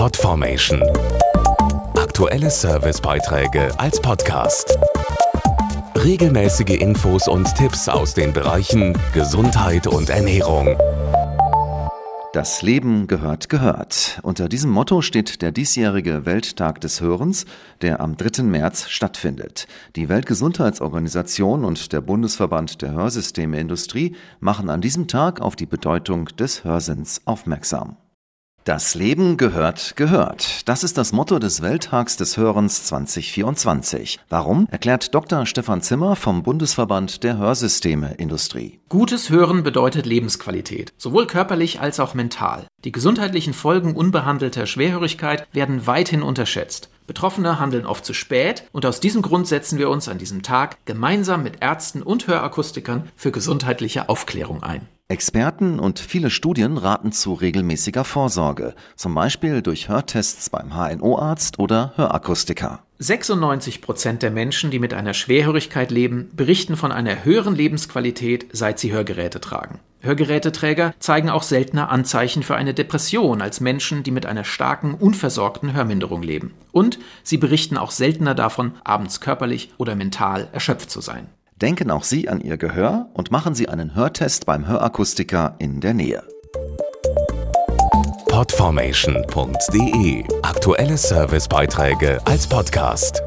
Podformation. Aktuelle Servicebeiträge als Podcast. Regelmäßige Infos und Tipps aus den Bereichen Gesundheit und Ernährung. Das Leben gehört gehört. Unter diesem Motto steht der diesjährige Welttag des Hörens, der am 3. März stattfindet. Die Weltgesundheitsorganisation und der Bundesverband der Hörsystemeindustrie machen an diesem Tag auf die Bedeutung des Hörsinns aufmerksam. Das Leben gehört gehört. Das ist das Motto des Welttags des Hörens 2024. Warum? Erklärt Dr. Stefan Zimmer vom Bundesverband der Hörsysteme Industrie. Gutes Hören bedeutet Lebensqualität, sowohl körperlich als auch mental. Die gesundheitlichen Folgen unbehandelter Schwerhörigkeit werden weithin unterschätzt. Betroffene handeln oft zu spät und aus diesem Grund setzen wir uns an diesem Tag gemeinsam mit Ärzten und Hörakustikern für gesundheitliche Aufklärung ein. Experten und viele Studien raten zu regelmäßiger Vorsorge, zum Beispiel durch Hörtests beim HNO-Arzt oder Hörakustiker. 96 Prozent der Menschen, die mit einer Schwerhörigkeit leben, berichten von einer höheren Lebensqualität, seit sie Hörgeräte tragen. Hörgeräteträger zeigen auch seltener Anzeichen für eine Depression als Menschen, die mit einer starken, unversorgten Hörminderung leben. Und sie berichten auch seltener davon, abends körperlich oder mental erschöpft zu sein. Denken auch Sie an Ihr Gehör und machen Sie einen Hörtest beim Hörakustiker in der Nähe. Podformation.de Aktuelle Servicebeiträge als Podcast.